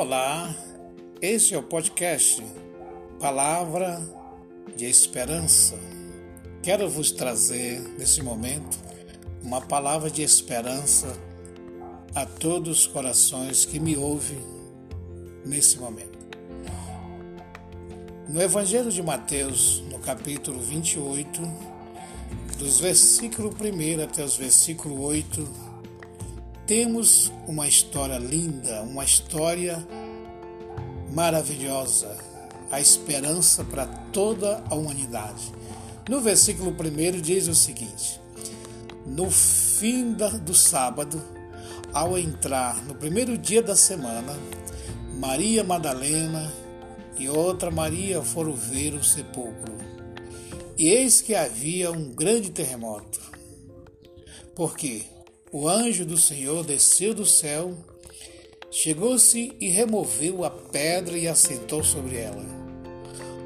Olá, esse é o podcast Palavra de Esperança. Quero vos trazer nesse momento uma palavra de esperança a todos os corações que me ouvem nesse momento. No Evangelho de Mateus, no capítulo 28, dos versículos 1 até os versículos 8, temos uma história linda, uma história maravilhosa, a esperança para toda a humanidade. No versículo 1 diz o seguinte: No fim do sábado, ao entrar no primeiro dia da semana, Maria Madalena e outra Maria foram ver o sepulcro. E eis que havia um grande terremoto. Por quê? O anjo do Senhor desceu do céu, chegou-se e removeu a pedra e assentou sobre ela.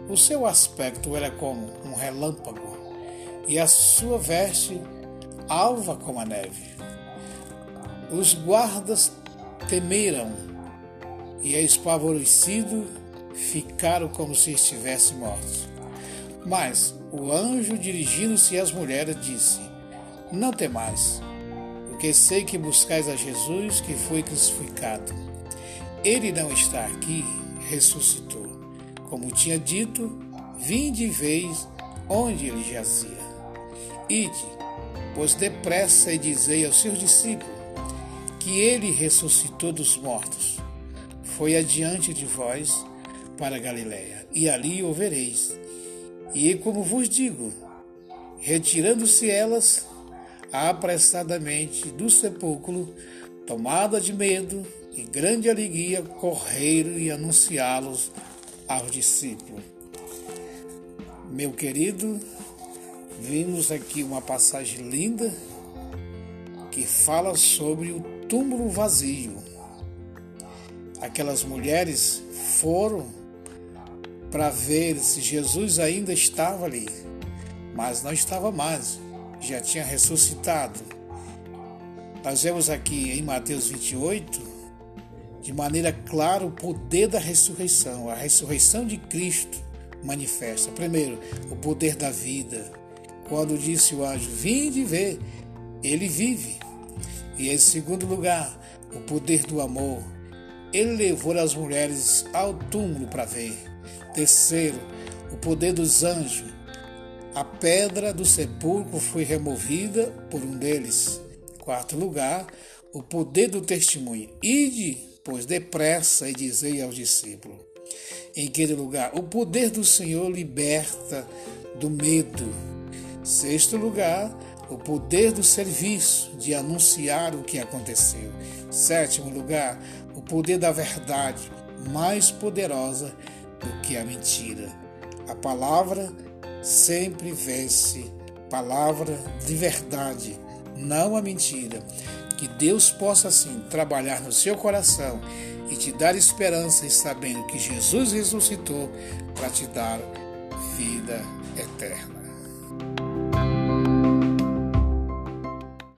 O seu aspecto era como um relâmpago, e a sua veste alva como a neve. Os guardas temeram e, espavorecidos, ficaram como se estivessem mortos. Mas o anjo, dirigindo-se às mulheres, disse: Não temais porque sei que buscais a Jesus que foi crucificado. Ele não está aqui, ressuscitou. Como tinha dito, vinde e veis onde ele jazia. Ide, pois depressa e dizei aos seus discípulos que ele ressuscitou dos mortos. Foi adiante de vós para Galiléia, e ali o vereis. E como vos digo, retirando-se elas, apressadamente do sepulcro, tomada de medo e grande alegria, correram e anunciá-los aos discípulos. Meu querido, vimos aqui uma passagem linda que fala sobre o túmulo vazio. Aquelas mulheres foram para ver se Jesus ainda estava ali, mas não estava mais já tinha ressuscitado. Nós vemos aqui em Mateus 28, de maneira clara, o poder da ressurreição. A ressurreição de Cristo manifesta, primeiro, o poder da vida. Quando disse o anjo: Vinde ver, ele vive. E em segundo lugar, o poder do amor. Ele levou as mulheres ao túmulo para ver. Terceiro, o poder dos anjos. A pedra do sepulcro foi removida por um deles. Quarto lugar, o poder do testemunho. Ide, pois, depressa e dizei aos discípulos. Em quinto lugar, o poder do Senhor liberta do medo. Sexto lugar, o poder do serviço, de anunciar o que aconteceu. Sétimo lugar, o poder da verdade, mais poderosa do que a mentira. A palavra sempre vence palavra de verdade, não a mentira. Que Deus possa assim trabalhar no seu coração e te dar esperança sabendo que Jesus ressuscitou para te dar vida eterna.